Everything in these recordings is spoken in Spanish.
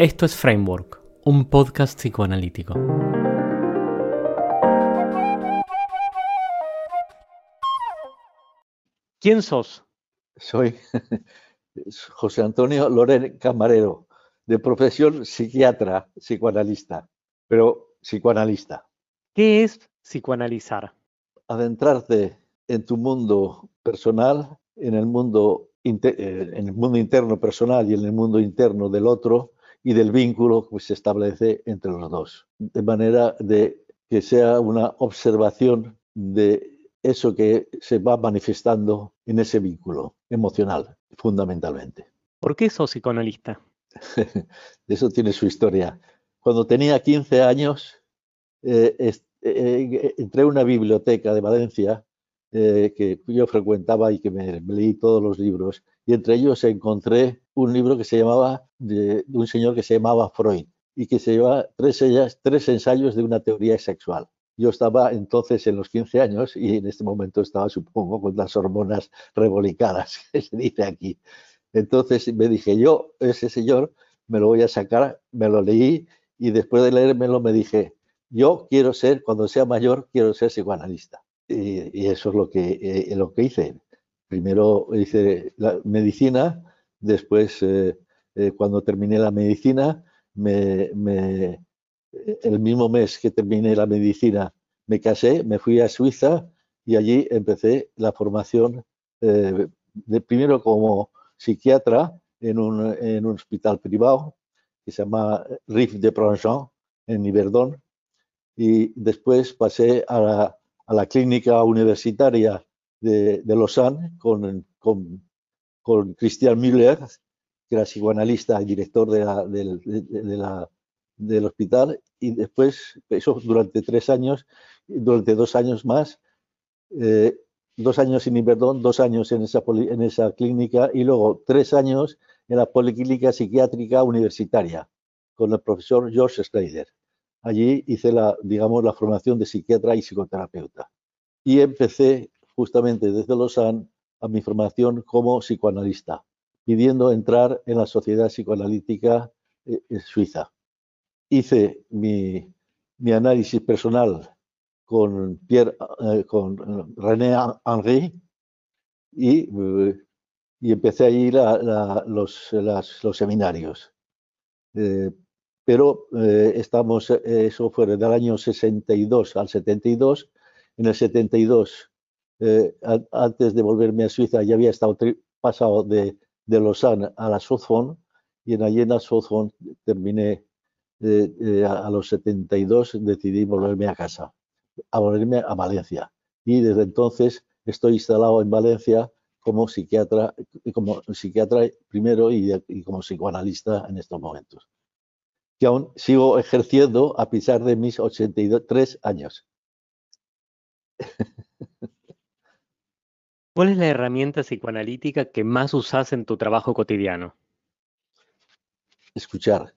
Esto es Framework, un podcast psicoanalítico. ¿Quién sos? Soy José Antonio Loren Camarero, de profesión psiquiatra, psicoanalista, pero psicoanalista. ¿Qué es psicoanalizar? Adentrarte en tu mundo personal, en el mundo, eh, en el mundo interno personal y en el mundo interno del otro, y del vínculo que se establece entre los dos. De manera de que sea una observación de eso que se va manifestando en ese vínculo emocional, fundamentalmente. ¿Por qué sos psicoanalista? eso tiene su historia. Cuando tenía 15 años, eh, eh, entré a una biblioteca de Valencia eh, que yo frecuentaba y que me, leí todos los libros, y entre ellos encontré un libro que se llamaba, de, un señor que se llamaba Freud, y que se llevaba tres, tres ensayos de una teoría sexual. Yo estaba entonces en los 15 años y en este momento estaba, supongo, con las hormonas revolucionadas, que se dice aquí. Entonces me dije, yo, ese señor, me lo voy a sacar, me lo leí y después de leérmelo me dije, yo quiero ser, cuando sea mayor, quiero ser psicoanalista y, eso es lo que, eh, lo que hice. Primero hice la medicina, después eh, eh, cuando terminé la medicina, me, el mismo mes que terminé la medicina me casé, me fui a Suiza y allí empecé la formación de primero como psiquiatra en un, hospital privado que se llama Riff de Pranchon en Yverdon y después pasé a a la clínica universitaria de, de Lausanne con, con, con, Christian Müller, que era psicoanalista y director de la, de, la, del hospital, y después, eso durante tres años, durante dos años más, eh, dos años en Inverdón, dos años en esa, en esa clínica y luego tres años en la Policlínica Psiquiátrica Universitaria con el profesor George Schneider. Allí hice la, digamos, la formación de psiquiatra y psicoterapeuta. Y empecé justamente desde Lausanne a mi formación como psicoanalista, pidiendo entrar en la Sociedad Psicoanalítica eh, Suiza. Hice mi, mi, análisis personal con, Pierre, eh, con René Henry y, eh, y empecé a ir a, los, los, seminarios pero eh, estamos, eh, eso fue del año 62 al 72. En el 72, eh, antes de volverme a Suiza, ya había estado pasado de, de, Lausanne a la Sorbonne y en allí en la Sorbonne terminé a los 72, decidí volverme a casa, a volverme a Valencia. Y desde entonces estoy instalado en Valencia como psiquiatra, como psiquiatra primero y como psicoanalista en estos momentos que aún sigo ejerciendo a pesar de mis 83 años. ¿Cuál es la herramienta psicoanalítica que más usas en tu trabajo cotidiano? Escuchar.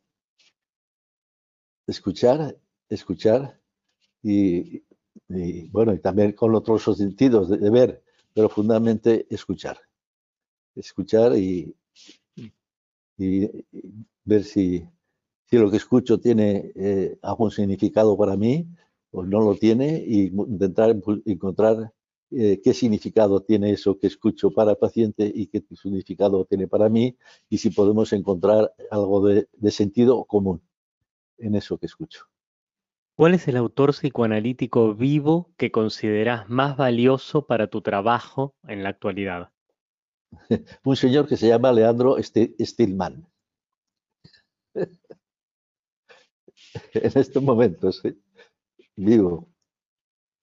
Escuchar, escuchar y, bueno, y también con otros sentidos de, ver, pero fundamentalmente escuchar. Escuchar y ver si, si lo que escucho tiene eh, algún significado para mí o no lo tiene y intentar encontrar eh, qué significado tiene eso que escucho para el paciente y qué significado tiene para mí y si podemos encontrar algo de, de sentido común en eso que escucho. ¿Cuál es el autor psicoanalítico vivo que consideras más valioso para tu trabajo en la actualidad? Un señor que se llama Leandro Stillman. en estos momentos, vivo.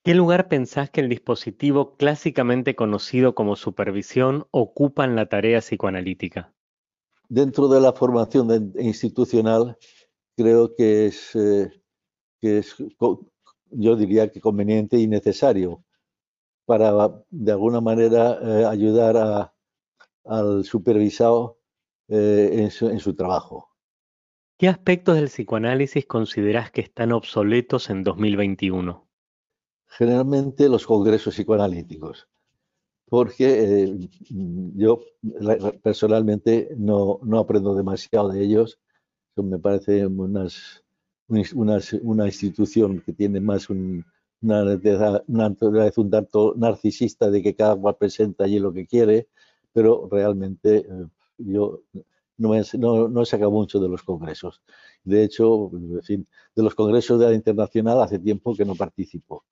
¿Qué lugar pensás que el dispositivo clásicamente conocido como supervisión ocupa en la tarea psicoanalítica? Dentro de la formación institucional, creo que es, eh, que es, yo diría que conveniente y necesario para, de alguna manera, eh, ayudar al supervisado eh, en su trabajo. ¿Qué aspectos del psicoanálisis consideras que están obsoletos en 2021? Generalmente los congresos psicoanalíticos, porque eh, yo personalmente no, aprendo demasiado de ellos, me parece unas, una institución que tiene más una, naturaleza un tanto narcisista de que cada cual presenta allí lo que quiere, pero realmente eh, yo no, he, no, sacado mucho de los congresos. De hecho, de los congresos de la internacional hace tiempo que no participo.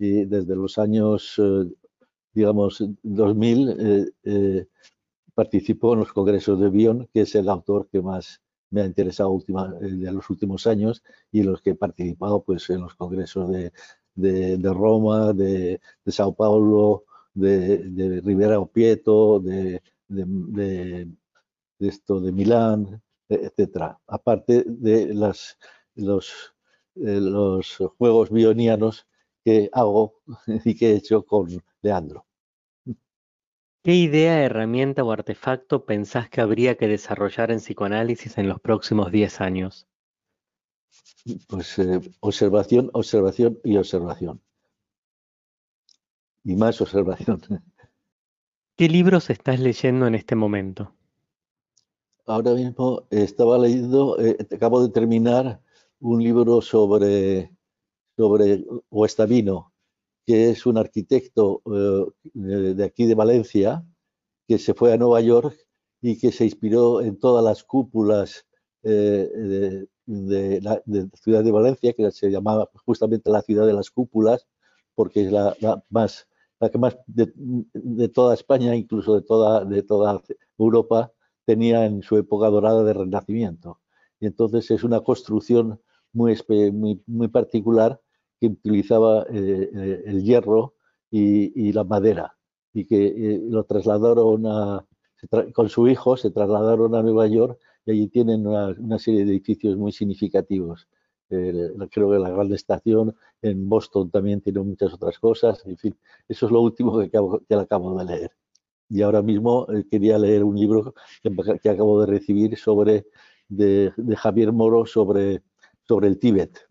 Y desde los años, eh, digamos, 2000, eh, participo en los congresos de Bion, que es el autor que más me ha interesado última, en los últimos años y en los que he participado pues, en los congresos de, de, Roma, de, de, Sao Paulo, de, de Rivera Opieto, de, de, esto de Milán, etcétera. Aparte de las, los, eh, los juegos bionianos que hago y que he hecho con Leandro. ¿Qué idea, herramienta o artefacto pensás que habría que desarrollar en psicoanálisis en los próximos 10 años? Pues eh, observación, observación y observación. Y más observación. ¿Qué libros estás leyendo en este momento? Ahora mismo estaba leyendo, eh, acabo de terminar un libro sobre, sobre Guestavino, que es un arquitecto eh, de aquí de Valencia, que se fue a Nueva York y que se inspiró en todas las cúpulas eh, de, la, ciudad de Valencia, que se llamaba justamente la ciudad de las cúpulas, porque es la, más la que más de, toda España, incluso de toda, de toda Europa, tenía en su época dorada de renacimiento. Y entonces es una construcción muy, muy, muy particular que utilizaba eh, eh, el hierro y, la madera y que eh, lo trasladaron a, con su hijo, se trasladaron a Nueva York y allí tienen una, serie de edificios muy significativos. creo que la Gran Estación en Boston también tiene muchas otras cosas. En fin, eso es lo último que acabo, que acabo de leer. Y ahora mismo quería leer un libro que, acabo de recibir sobre de, de Javier Moro sobre, sobre el Tíbet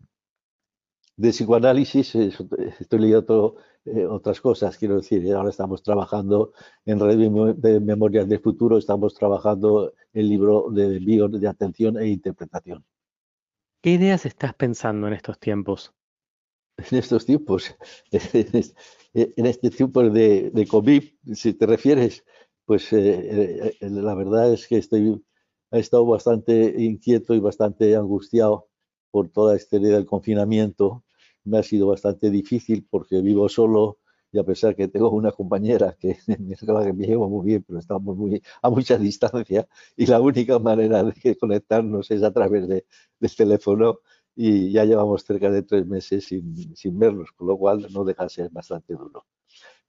de psicoanálisis estoy leyendo eh, otras cosas, quiero decir, ahora estamos trabajando en Red de Memorias del Futuro, estamos trabajando el libro de bio de atención e interpretación. ¿Qué ideas estás pensando en estos tiempos? En estos tiempos, en este tiempo de, de COVID, si te refieres, pues eh, eh, la verdad es que estoy, he estado bastante inquieto y bastante angustiado por toda esta idea del confinamiento me ha sido bastante difícil porque vivo solo y a pesar que tengo una compañera que, que me llevo muy bien, pero estamos muy, a mucha distancia y la única manera de conectarnos es a través de, del teléfono y ya llevamos cerca de tres meses sin, sin vernos, con lo cual no deja de ser bastante duro.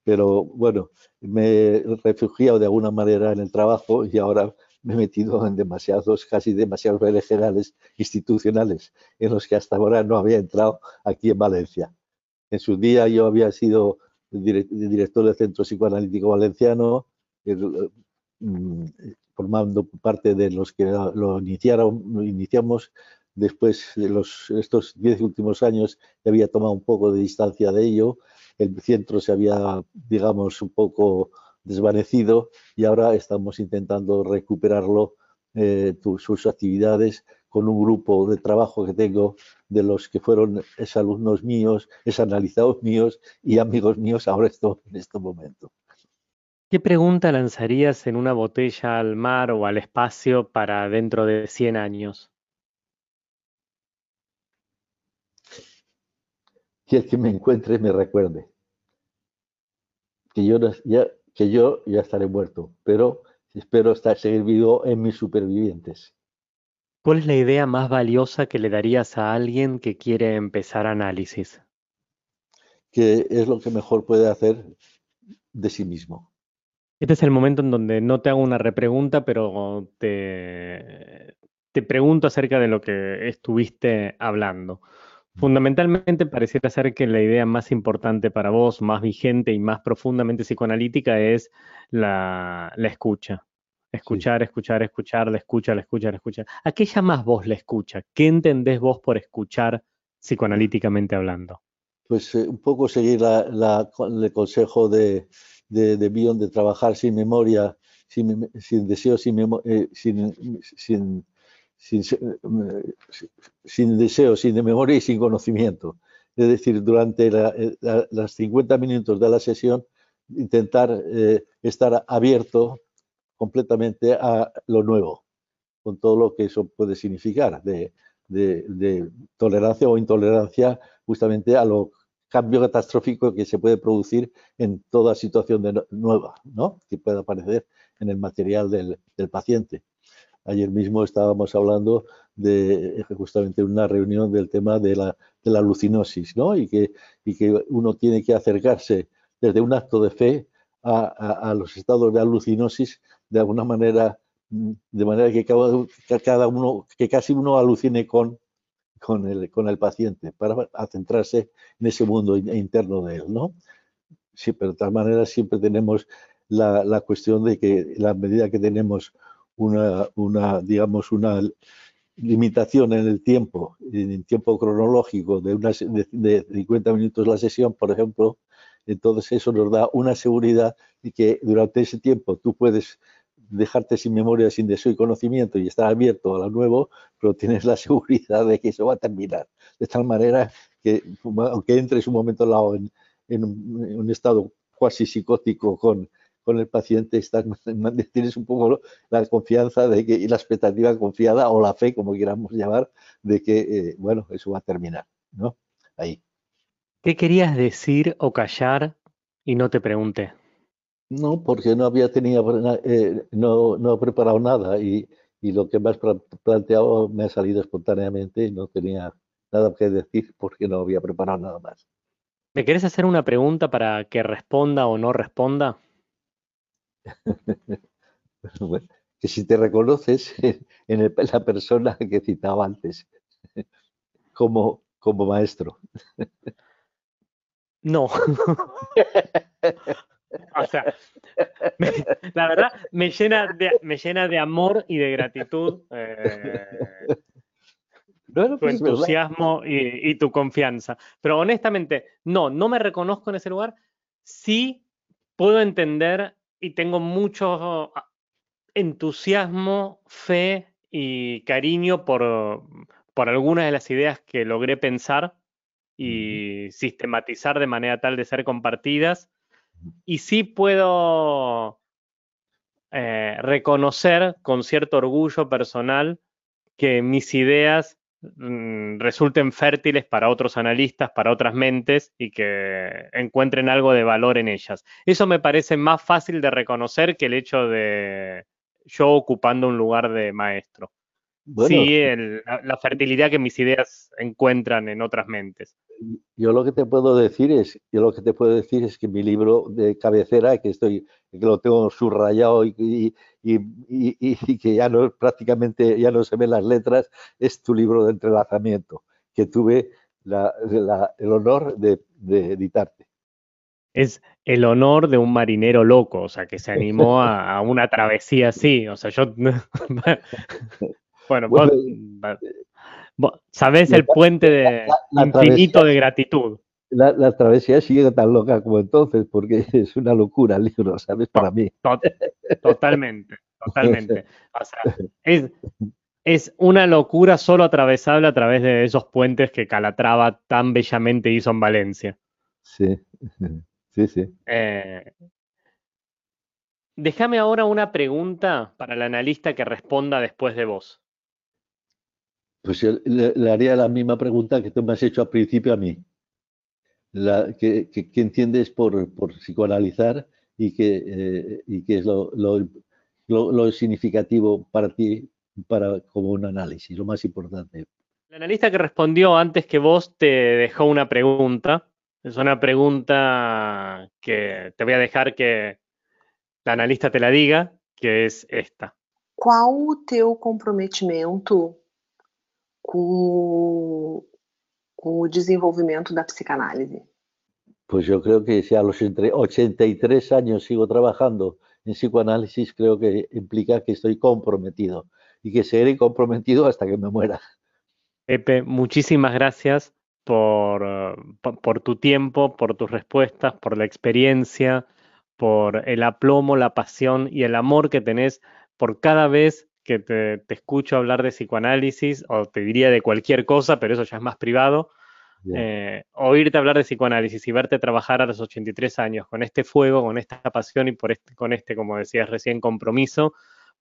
Pero bueno, me he refugiado de alguna manera en el trabajo y ahora me he metido en demasiados, casi demasiados generales institucionales en los que hasta ahora no había entrado aquí en Valencia. En su día yo había sido director del Centro Psicoanalítico Valenciano, mm, formando parte de los que lo iniciaron, lo iniciamos. Después de los, estos diez últimos años había tomado un poco de distancia de ello. El centro se había, digamos, un poco desvanecido y ahora estamos intentando recuperarlo, eh, sus actividades con un grupo de trabajo que tengo de los que fueron alumnos míos, analizados míos y amigos míos ahora esto, en este momento. ¿Qué pregunta lanzarías en una botella al mar o al espacio para dentro de 100 años? Que el que me encuentre me recuerde. Que yo ya que yo ya estaré muerto, pero espero estar, seguir vivo en mis supervivientes. ¿Cuál es la idea más valiosa que le darías a alguien que quiere empezar análisis? Que es lo que mejor puede hacer de sí mismo. Este es el momento en donde no te hago una repregunta, pero te, te pregunto acerca de lo que estuviste hablando. Fundamentalmente pareciera ser que la idea más importante para vos, más vigente y más profundamente psicoanalítica es la, escucha. Escuchar, escuchar, escuchar, la escucha, la escucha, la escucha. ¿A qué vos la escucha? ¿Qué entendés vos por escuchar psicoanalíticamente hablando? Pues eh, un poco seguir el consejo de, de, Bion de trabajar sin memoria, sin, deseo, sin, eh, sin, sin, sin deseo, sin memoria y sin conocimiento. Es decir, durante las 50 minutos de la sesión, intentar eh, estar abierto completamente a lo nuevo, con todo lo que eso puede significar, de, tolerancia o intolerancia justamente a lo cambio catastrófico que se puede producir en toda situación nueva, ¿no? que pueda aparecer en el material del, paciente. Ayer mismo estábamos hablando de justamente una reunión del tema de la, de la alucinosis, ¿no? Y que, y que uno tiene que acercarse desde un acto de fe a, a, los estados de alucinosis de alguna manera, de manera que cada, uno, que casi uno alucine con, con, el, con el paciente para centrarse en ese mundo interno de él, ¿no? Sí, pero de tal manera siempre tenemos la, la cuestión de que la medida que tenemos una, una, digamos, una limitación en el tiempo, en tiempo cronológico de, unas, de, 50 minutos la sesión, por ejemplo, entonces eso nos da una seguridad de que durante ese tiempo tú puedes dejarte sin memoria, sin deseo y conocimiento y estar abierto a lo nuevo, pero tienes la seguridad de que eso va a terminar. De tal manera que, aunque entres un momento lado en, en un estado cuasi psicótico con, con el paciente estás, tienes un poco la confianza de que, y la expectativa confiada o la fe, como queramos llamar, de que, eh, bueno, eso va a terminar, ¿no? Ahí. ¿Qué querías decir o callar y no te pregunté? No, porque no había tenido, eh, no, no he preparado nada y, y lo que me has planteado me ha salido espontáneamente y no tenía nada que decir porque no había preparado nada más. ¿Me querés hacer una pregunta para que responda o no responda? que si te reconoces en la persona que citaba antes como, como maestro. No. o sea, la verdad me llena, de, me llena de amor y de gratitud eh, tu pues, entusiasmo y, y, tu confianza. Pero honestamente, no, no me reconozco en ese lugar. Sí puedo entender y tengo mucho ah, entusiasmo, fe y cariño por, por algunas de las ideas que logré pensar y sistematizar de manera tal de ser compartidas. Y sí puedo eh, reconocer con cierto orgullo personal que mis ideas resulten fértiles para otros analistas, para otras mentes y que encuentren algo de valor en ellas. Eso me parece más fácil de reconocer que el hecho de yo ocupando un lugar de maestro. Sí, la, fertilidad que mis ideas encuentran en otras mentes. Yo lo que te puedo decir es, yo lo que te puedo decir es que mi libro de cabecera, que estoy, que lo tengo subrayado y, y, que ya no prácticamente ya no se ven las letras, es tu libro de entrelazamiento, que tuve el honor de, editarte. Es el honor de un marinero loco, o sea, que se animó a, una travesía así. O sea, yo. bueno, vos, sabés el puente de infinito de gratitud la, travesía sigue tan loca como entonces, porque es una locura el libro, ¿sabes? Para mí. Totalmente, totalmente. O sea, es, es una locura solo atravesable a través de esos puentes que Calatrava tan bellamente hizo en Valencia. Sí, sí, sí. Eh, déjame ahora una pregunta para el analista que responda después de vos. Pues yo le haría la misma pregunta que tú me has hecho al principio a mí la, que, que, entiendes por, por, psicoanalizar y qué eh, y es lo, lo, lo, significativo para ti para, como un análisis, lo más importante. El analista que respondió antes que vos te dejó una pregunta. Es una pregunta que te voy a dejar que la analista te la diga, que es esta. ¿Cuál o teu comprometimento com com o desenvolvimento da psicanálise? Pues yo creo que si a los 83 años sigo trabajando en psicoanálisis, creo que implica que estoy comprometido y que seguiré comprometido hasta que me muera. Pepe, muchísimas gracias por, por, tu tiempo, por tus respuestas, por la experiencia, por el aplomo, la pasión y el amor que tenés por cada vez que te, escucho hablar de psicoanálisis, o te diría de cualquier cosa, pero eso ya es más privado. Eh, oírte hablar de psicoanálisis y verte trabajar a los 83 años con este fuego, con esta pasión y por este, con este, como decías recién, compromiso,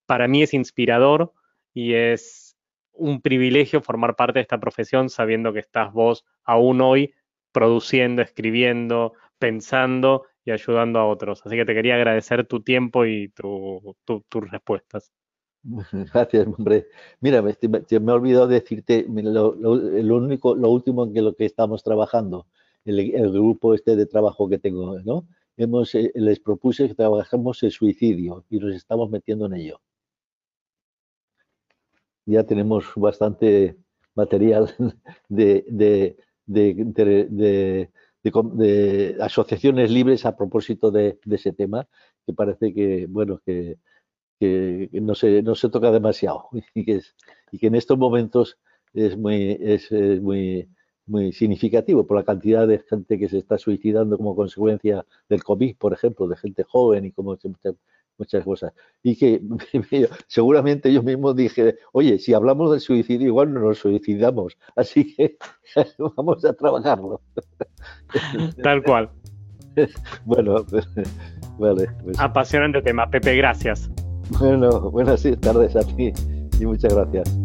para mí es inspirador y es un privilegio formar parte de esta profesión sabiendo que estás vos aún hoy produciendo, escribiendo, pensando y ayudando a otros. Así que te quería agradecer tu tiempo y tus respuestas. Gracias, hombre. Mira, me, he olvidado decirte lo, único, lo último en que lo que estamos trabajando, el, grupo este de trabajo que tengo, ¿no? Hemos, eh, les propuse que trabajemos el suicidio y nos estamos metiendo en ello. Ya tenemos bastante material de, de asociaciones libres a propósito de, ese tema, que parece que, bueno, que, que, no, se, no se toca demasiado y que, es, y que en estos momentos es muy, es, muy, muy significativo por la cantidad de gente que se está suicidando como consecuencia del COVID, por ejemplo, de gente joven y como muchas cosas. Y que seguramente yo mismo dije, oye, si hablamos del suicidio, igual no nos suicidamos. Así que vamos a trabajarlo. Tal cual. Bueno, vale. Pues. Apasionante tema. Pepe, gracias. Bueno, buenas tardes a ti y muchas gracias.